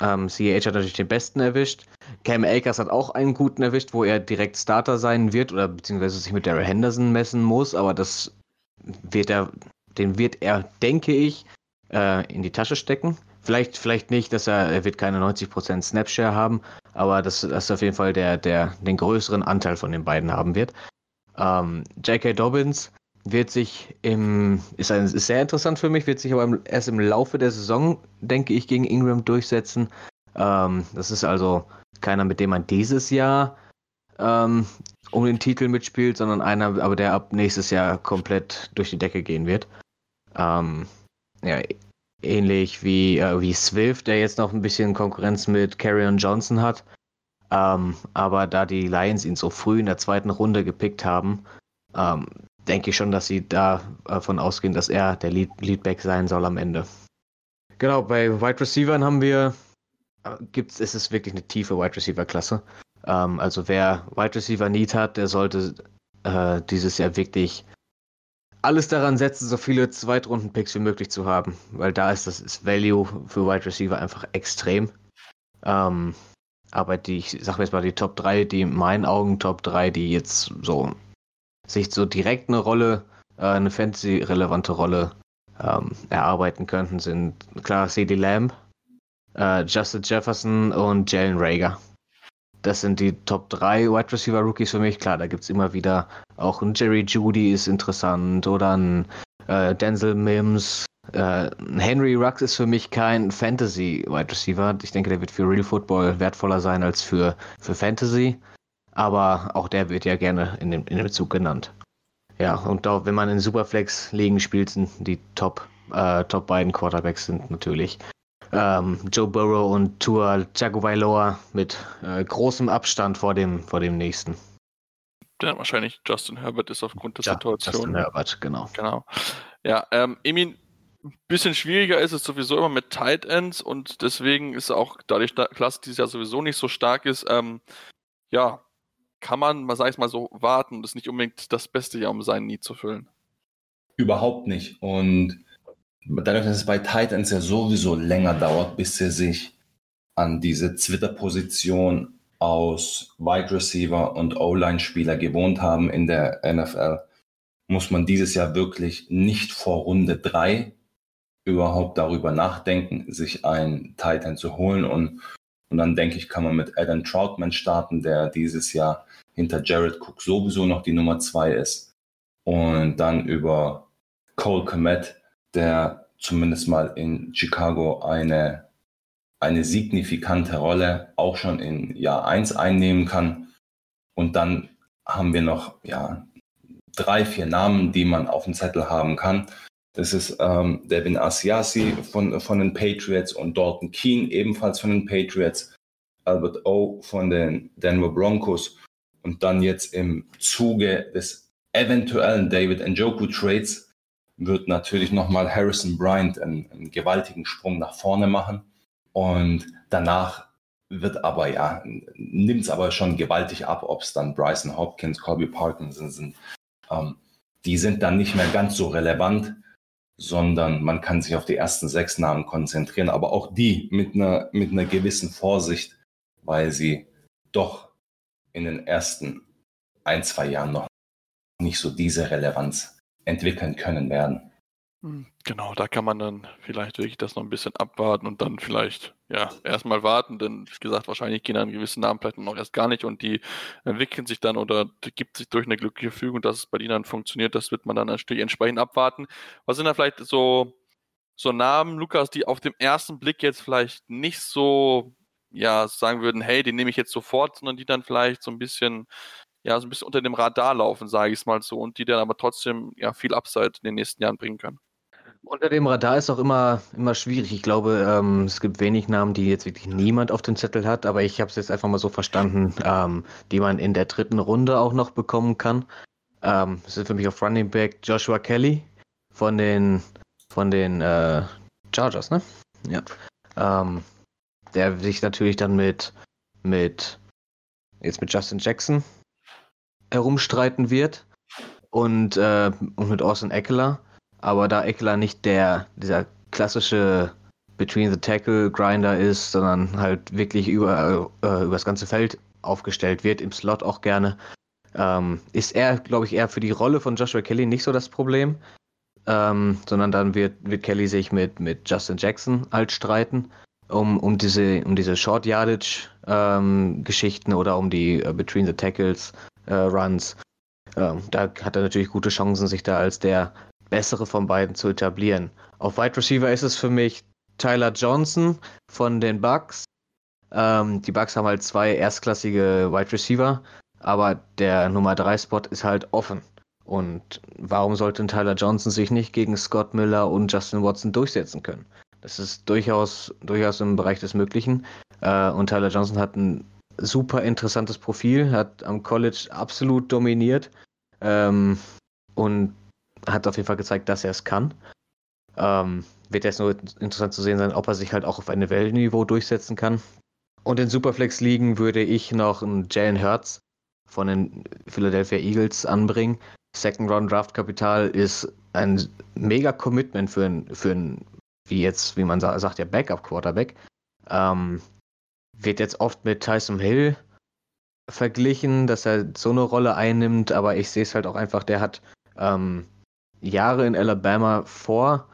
ähm, CH hat natürlich den besten erwischt. Cam Akers hat auch einen guten erwischt, wo er direkt Starter sein wird oder beziehungsweise sich mit Daryl Henderson messen muss, aber das wird er den wird er, denke ich, äh, in die Tasche stecken. Vielleicht, vielleicht nicht, dass er, er wird keine 90% Snapshare haben, aber dass das auf jeden Fall der, der den größeren Anteil von den beiden haben wird. Ähm, J.K. Dobbins, wird sich im, ist, ein, ist sehr interessant für mich, wird sich aber erst im Laufe der Saison, denke ich, gegen Ingram durchsetzen. Ähm, das ist also keiner, mit dem man dieses Jahr ähm, um den Titel mitspielt, sondern einer, aber der ab nächstes Jahr komplett durch die Decke gehen wird. Ähm, ja, ähnlich wie, äh, wie Swift, der jetzt noch ein bisschen Konkurrenz mit Carrion Johnson hat. Ähm, aber da die Lions ihn so früh in der zweiten Runde gepickt haben, ähm, denke ich schon, dass sie davon ausgehen, dass er der Lead Leadback sein soll am Ende. Genau, bei Wide Receivern haben wir, äh, gibt's, ist es wirklich eine tiefe Wide Receiver Klasse. Ähm, also wer Wide Receiver Need hat, der sollte äh, dieses Jahr wirklich alles daran setzen, so viele Zweitrunden-Picks wie möglich zu haben, weil da ist das ist Value für Wide Receiver einfach extrem. Ähm, aber die, ich sag jetzt mal die Top 3, die in meinen Augen Top 3, die jetzt so sich so direkt eine Rolle, äh, eine Fantasy-relevante Rolle ähm, erarbeiten könnten, sind klar CD Lamb, äh, Justin Jefferson und Jalen Rager. Das sind die Top 3 Wide Receiver Rookies für mich. Klar, da gibt es immer wieder auch ein Jerry Judy ist interessant oder ein äh, Denzel Mims. Äh, Henry Rux ist für mich kein Fantasy Wide Receiver. Ich denke, der wird für Real Football wertvoller sein als für, für Fantasy. Aber auch der wird ja gerne in dem, in dem Zug genannt. Ja, und auch wenn man in Superflex-Ligen spielt, sind die Top, äh, Top beiden Quarterbacks sind natürlich ähm, Joe Burrow und Tua Tagovailoa mit äh, großem Abstand vor dem, vor dem nächsten. Ja, wahrscheinlich Justin Herbert ist aufgrund der ja, Situation. Justin Herbert, genau. Genau. Ja, ähm, Emin, ein bisschen schwieriger ist es sowieso immer mit Tight Ends und deswegen ist auch, dadurch, dass Klasse dieses Jahr sowieso nicht so stark ist, ähm, ja, kann man, sag ich mal so, warten. Das ist nicht unbedingt das beste Jahr, um seinen Need zu füllen. Überhaupt nicht. Und dadurch, dass es bei Titans ja sowieso länger dauert, bis sie sich an diese Twitter-Position aus Wide Receiver und O-Line-Spieler gewohnt haben in der NFL, muss man dieses Jahr wirklich nicht vor Runde 3 überhaupt darüber nachdenken, sich einen Titan zu holen. Und, und dann denke ich, kann man mit Adam Troutman starten, der dieses Jahr hinter Jared Cook sowieso noch die Nummer 2 ist. Und dann über Cole Komet der zumindest mal in Chicago eine, eine signifikante Rolle auch schon in Jahr 1 einnehmen kann. Und dann haben wir noch ja, drei, vier Namen, die man auf dem Zettel haben kann. Das ist ähm, Devin Asiasi von, von den Patriots und Dalton Keane ebenfalls von den Patriots, Albert O von den Denver Broncos und dann jetzt im Zuge des eventuellen David Njoku Trades wird natürlich nochmal Harrison Bryant einen, einen gewaltigen Sprung nach vorne machen. Und danach wird aber ja, nimmt es aber schon gewaltig ab, ob es dann Bryson Hopkins, Colby Parkinson sind. Ähm, die sind dann nicht mehr ganz so relevant, sondern man kann sich auf die ersten sechs Namen konzentrieren, aber auch die mit einer, mit einer gewissen Vorsicht, weil sie doch in den ersten ein, zwei Jahren noch nicht so diese Relevanz entwickeln können werden. Hm, genau, da kann man dann vielleicht wirklich das noch ein bisschen abwarten und dann vielleicht, ja, erstmal warten, denn wie gesagt, wahrscheinlich gehen dann gewisse Namen vielleicht noch erst gar nicht und die entwickeln sich dann oder gibt sich durch eine glückliche Fügung, dass es bei ihnen dann funktioniert, das wird man dann natürlich entsprechend abwarten. Was sind da vielleicht so, so Namen, Lukas, die auf dem ersten Blick jetzt vielleicht nicht so, ja, sagen würden, hey, den nehme ich jetzt sofort, sondern die dann vielleicht so ein bisschen ja, so ein bisschen unter dem Radar laufen, sage ich es mal so, und die dann aber trotzdem ja viel Upside in den nächsten Jahren bringen können. Unter dem Radar ist auch immer, immer schwierig. Ich glaube, ähm, es gibt wenig Namen, die jetzt wirklich niemand auf dem Zettel hat, aber ich habe es jetzt einfach mal so verstanden, ähm, die man in der dritten Runde auch noch bekommen kann. Ähm, das ist für mich auf Running Back Joshua Kelly von den, von den äh, Chargers, ne? Ja. Ähm, der sich natürlich dann mit, mit, jetzt mit Justin Jackson herumstreiten wird und, äh, und mit Orson Eckler. Aber da Eckler nicht der, dieser klassische Between the Tackle Grinder ist, sondern halt wirklich über, äh, über das ganze Feld aufgestellt wird, im Slot auch gerne, ähm, ist er, glaube ich, eher für die Rolle von Joshua Kelly nicht so das Problem. Ähm, sondern dann wird, wird Kelly sich mit, mit Justin Jackson halt streiten, um, um diese, um diese Short Yardage ähm, Geschichten oder um die uh, Between the Tackles äh, Runs. ähm, da hat er natürlich gute Chancen, sich da als der bessere von beiden zu etablieren. Auf Wide Receiver ist es für mich Tyler Johnson von den Bucks. Ähm, die Bucks haben halt zwei erstklassige Wide Receiver, aber der Nummer 3 Spot ist halt offen. Und warum sollte Tyler Johnson sich nicht gegen Scott Miller und Justin Watson durchsetzen können? Das ist durchaus, durchaus im Bereich des Möglichen. Äh, und Tyler Johnson hat ein super interessantes Profil, hat am College absolut dominiert ähm, und hat auf jeden Fall gezeigt, dass er es kann. Ähm, wird jetzt nur interessant zu sehen sein, ob er sich halt auch auf einem Weltniveau durchsetzen kann. Und in Superflex-Ligen würde ich noch einen Jalen Hurts von den Philadelphia Eagles anbringen. Second Round Draft Kapital ist ein mega Commitment für ein, für ein wie jetzt, wie man sagt, ja Backup Quarterback. Ähm, wird jetzt oft mit Tyson Hill verglichen, dass er so eine Rolle einnimmt, aber ich sehe es halt auch einfach, der hat ähm, Jahre in Alabama vor,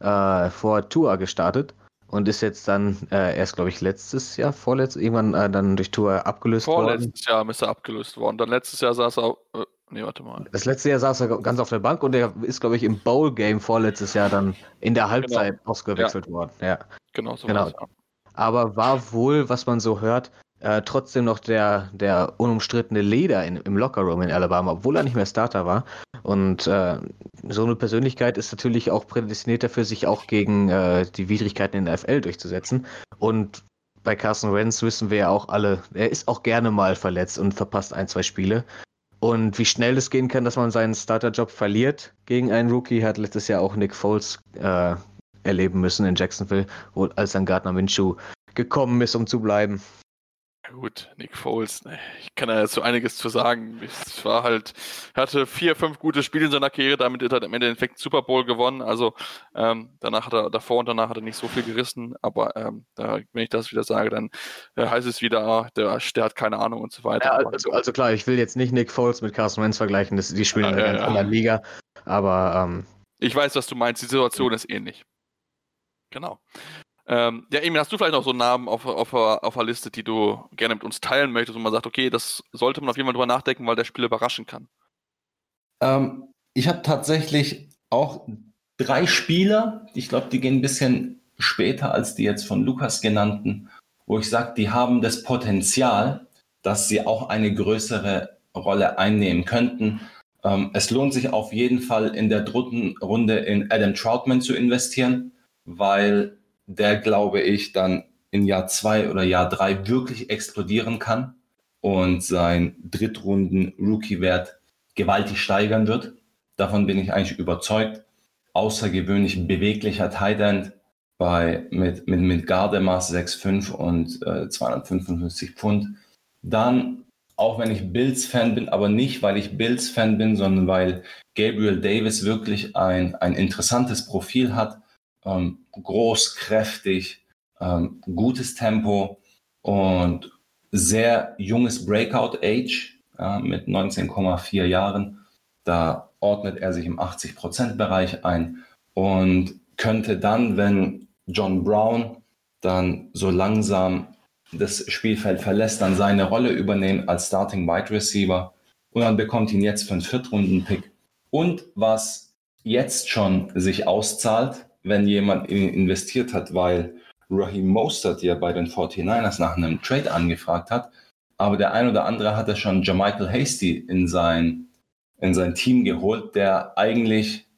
äh, vor Tua gestartet und ist jetzt dann äh, erst, glaube ich, letztes Jahr, vorletztes, irgendwann äh, dann durch Tua abgelöst Vorletztes worden. Vorletztes Jahr ist er abgelöst worden. Dann letztes Jahr saß er, äh, nee, warte mal. Das letzte Jahr saß er ganz auf der Bank und er ist, glaube ich, im Bowl-Game vorletztes Jahr dann in der Halbzeit Genau. ausgewechselt worden. Ja. Genau, so Genau. ja. aber war wohl, was man so hört, äh, trotzdem noch der, der unumstrittene Leader in, im Lockerroom in Alabama, obwohl er nicht mehr Starter war. Und äh, so eine Persönlichkeit ist natürlich auch prädestiniert dafür, sich auch gegen äh, die Widrigkeiten in der FL durchzusetzen. Und bei Carson Wentz wissen wir ja auch alle, er ist auch gerne mal verletzt und verpasst ein, zwei Spiele. Und wie schnell es gehen kann, dass man seinen Starterjob verliert gegen einen Rookie, hat letztes Jahr auch Nick Foles äh, erleben müssen in Jacksonville, wo, als dann Gardner Minshew gekommen ist, um zu bleiben. Gut, Nick Foles, ne, ich kann da jetzt so einiges zu sagen. Es war halt, er hatte vier, fünf gute Spiele in seiner Karriere, damit hat er am Ende den Endeffekt Super Bowl gewonnen. Also ähm, danach hat er, davor und danach hat er nicht so viel gerissen, aber ähm, da, wenn ich das wieder sage, dann äh, heißt es wieder, ah, der, der hat keine Ahnung und so weiter. Ja, also, also klar, ich will jetzt nicht Nick Foles mit Carson Wentz vergleichen, das, die spielen Ja, in einer ja, ganz anderen Liga. Aber ähm, Ich weiß, was du meinst. Die Situation ist ähnlich. Genau. Ähm, ja, Emil, hast du vielleicht noch so einen Namen auf, auf, auf der Liste, die du gerne mit uns teilen möchtest und man sagt, okay, das sollte man auf jeden Fall drüber nachdenken, weil der Spiel überraschen kann. Ähm, ich habe tatsächlich auch drei Spieler, ich glaube, die gehen ein bisschen später als die jetzt von Lukas genannten, wo ich sage, die haben das Potenzial, dass sie auch eine größere Rolle einnehmen könnten. Ähm, es lohnt sich auf jeden Fall in der dritten Runde in Adam Troutman zu investieren, weil der, glaube ich, dann in Jahr zwei oder Jahr drei wirklich explodieren kann und sein Drittrunden-Rookie-Wert gewaltig steigern wird. Davon bin ich eigentlich überzeugt. Außergewöhnlich beweglicher Tight End bei, mit, mit, mit Gardemaß 6,5 und äh, 255 Pfund. Dann, auch wenn ich Bills-Fan bin, aber nicht, weil ich Bills-Fan bin, sondern weil Gabriel Davis wirklich ein, ein interessantes Profil hat. Ähm, groß, kräftig, ähm, gutes Tempo und sehr junges Breakout-Age ja, mit 19,4 Jahren. Da ordnet er sich im 80%-Bereich ein und könnte dann, wenn John Brown dann so langsam das Spielfeld verlässt, dann seine Rolle übernehmen als Starting Wide Receiver und dann bekommt ihn jetzt für einen Viertrunden-Pick. Und was jetzt schon sich auszahlt, wenn jemand investiert hat, weil Raheem Mostert ja bei den 49ers nach einem Trade angefragt hat, aber der ein oder andere hatte schon Jermichael Hasty in sein, in sein Team geholt, der eigentlich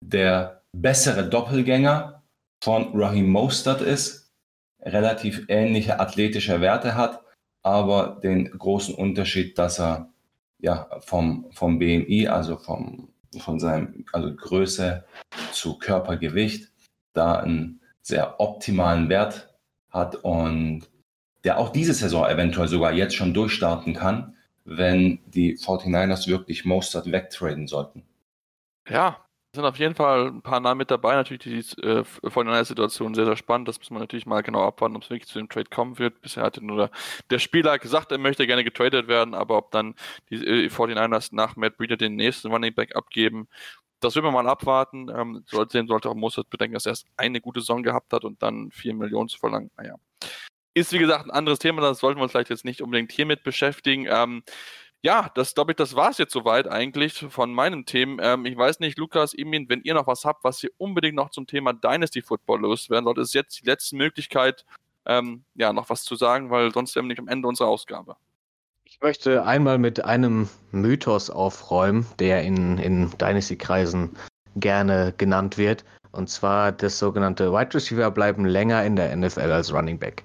der bessere Doppelgänger von Raheem Mostert ist, relativ ähnliche athletische Werte hat, aber den großen Unterschied, dass er ja vom, vom BMI, also vom, von seinem, also Größe zu Körpergewicht, da einen sehr optimalen Wert hat und der auch diese Saison eventuell sogar jetzt schon durchstarten kann, wenn die 49ers wirklich Mostert wegtraden sollten. Ja, sind auf jeden Fall ein paar Namen mit dabei. Natürlich die äh, von einer Situation sehr, sehr spannend. Das muss man natürlich mal genau abwarten, ob es wirklich zu dem Trade kommen wird. Bisher hatte nur der, der Spieler gesagt, er möchte gerne getradet werden, aber ob dann die äh, 49ers nach Matt Breeder den nächsten Running Back abgeben, das will man mal abwarten. Ähm, sollte, sollte auch Mostert bedenken, dass er erst eine gute Saison gehabt hat und dann 4 Millionen zu verlangen. Naja. Ist wie gesagt ein anderes Thema, das sollten wir uns vielleicht jetzt nicht unbedingt hiermit beschäftigen. Ähm, ja, das glaube ich, das war es jetzt soweit eigentlich von meinen Themen. Ähm, ich weiß nicht, Lukas, Emin, wenn ihr noch was habt, was ihr unbedingt noch zum Thema Dynasty Football loswerden wollt, ist jetzt die letzte Möglichkeit, ähm, ja, noch was zu sagen, weil sonst wären wir nicht am Ende unserer Ausgabe. Ich möchte einmal mit einem Mythos aufräumen, der in, in Dynasty-Kreisen gerne genannt wird. Und zwar das sogenannte Wide Receiver bleiben länger in der NFL als Running Back.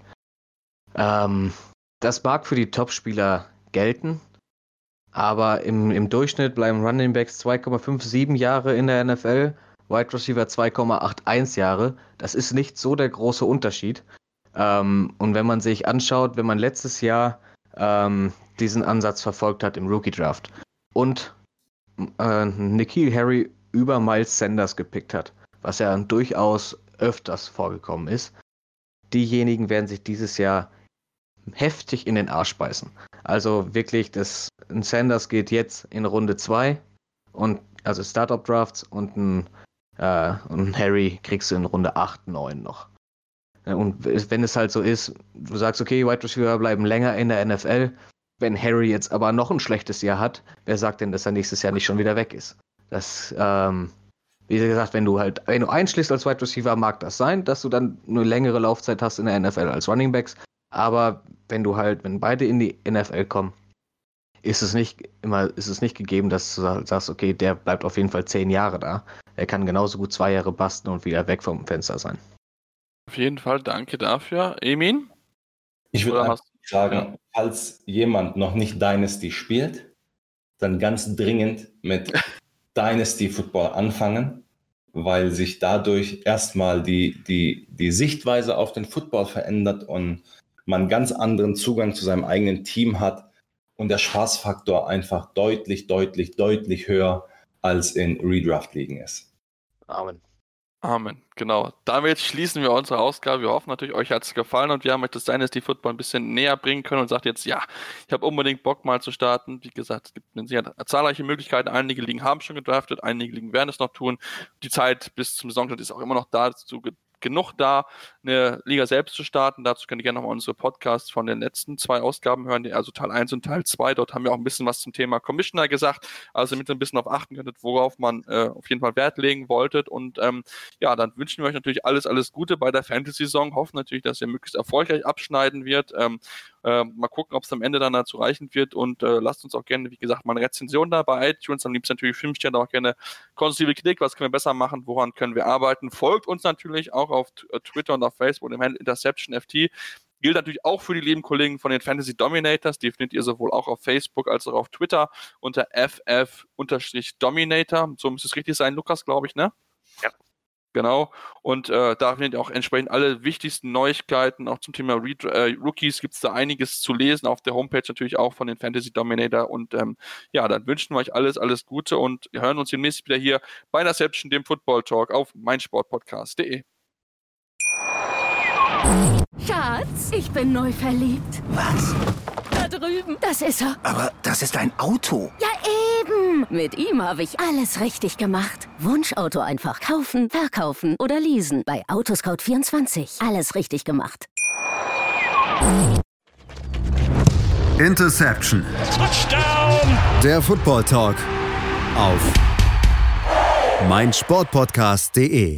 Ähm, das mag für die Top-Spieler gelten, aber im, im Durchschnitt bleiben Running Backs 2,57 Jahre in der NFL, Wide Receiver 2,81 Jahre. Das ist nicht so der große Unterschied. Ähm, und wenn man sich anschaut, wenn man letztes Jahr ähm, diesen Ansatz verfolgt hat im Rookie Draft und äh, Nikhil Harry über Miles Sanders gepickt hat, was ja durchaus öfters vorgekommen ist, diejenigen werden sich dieses Jahr heftig in den Arsch beißen. Also wirklich, das, ein Sanders geht jetzt in Runde 2 und also Startup Drafts und ein, äh, und ein Harry kriegst du in Runde 8, 9 noch. Und wenn es halt so ist, du sagst, okay, Wide Receiver bleiben länger in der NFL, wenn Harry jetzt aber noch ein schlechtes Jahr hat, wer sagt denn, dass er nächstes Jahr nicht schon wieder weg ist? Das, ähm, wie gesagt, wenn du halt, wenn du einschließt als Wide Receiver, mag das sein, dass du dann eine längere Laufzeit hast in der NFL als Running Backs. Aber wenn du halt, wenn beide in die NFL kommen, ist es nicht immer, ist es nicht gegeben, dass du sagst, okay, der bleibt auf jeden Fall zehn Jahre da. Er kann genauso gut zwei Jahre basten und wieder weg vom Fenster sein. Auf jeden Fall, danke dafür. Emin? Ich würde sagen, falls jemand noch nicht Dynasty spielt, dann ganz dringend mit Dynasty Football anfangen, weil sich dadurch erstmal die, die, die Sichtweise auf den Football verändert und man ganz anderen Zugang zu seinem eigenen Team hat und der Spaßfaktor einfach deutlich, deutlich, deutlich höher als in Redraft-Ligen ist. Amen. Amen. Genau. Damit schließen wir unsere Ausgabe. Wir hoffen natürlich, euch hat es gefallen und wir haben euch das Dynasty Football ein bisschen näher bringen können und sagt jetzt, ja, ich habe unbedingt Bock mal zu starten. Wie gesagt, es gibt eine zahlreiche Möglichkeiten. Einige Ligen haben schon gedraftet, einige Ligen werden es noch tun. Die Zeit bis zum Saisonstart ist auch immer noch dazu genug da, eine Liga selbst zu starten. Dazu könnt ihr gerne nochmal unsere Podcasts von den letzten zwei Ausgaben hören, also Teil 1 und Teil 2. Dort haben wir auch ein bisschen was zum Thema Commissioner gesagt, also damit ihr ein bisschen auf achten könntet, worauf man äh, auf jeden Fall Wert legen wolltet. Und ähm, ja, dann wünschen wir euch natürlich alles, alles Gute bei der Fantasy-Saison. Hoffen natürlich, dass ihr möglichst erfolgreich abschneiden wird. Ähm, äh, mal gucken, ob es am Ende dann dazu reichen wird und äh, lasst uns auch gerne, wie gesagt, mal eine Rezension da bei iTunes. Am liebsten natürlich fünf Sterne, auch gerne konstruktive Kritik. Was können wir besser machen? Woran können wir arbeiten? Folgt uns natürlich auch auf äh, Twitter und auf Facebook im Handle Interception FT. Gilt natürlich auch für die lieben Kollegen von den Fantasy Dominators. Die findet ihr sowohl auch auf Facebook als auch auf Twitter unter FF-Dominator. So müsste es richtig sein, Lukas, glaube ich, ne? Ja. Genau. Und äh, da findet ihr auch entsprechend alle wichtigsten Neuigkeiten. Auch zum Thema Re äh, Rookies gibt es da einiges zu lesen auf der Homepage natürlich auch von den Fantasy Dominator. Und ähm, ja, dann wünschen wir euch alles, alles Gute und wir hören uns demnächst wieder hier bei Interception, dem Football Talk auf meinsportpodcast.de. Schatz, ich bin neu verliebt. Was? Da drüben. Das ist er. Aber das ist ein Auto. Ja, Mit ihm habe ich alles richtig gemacht. Wunschauto einfach kaufen, verkaufen oder leasen. Bei Autoscout24. Alles richtig gemacht. Interception. Touchdown. Der Football Talk. Auf meinsportpodcast.de.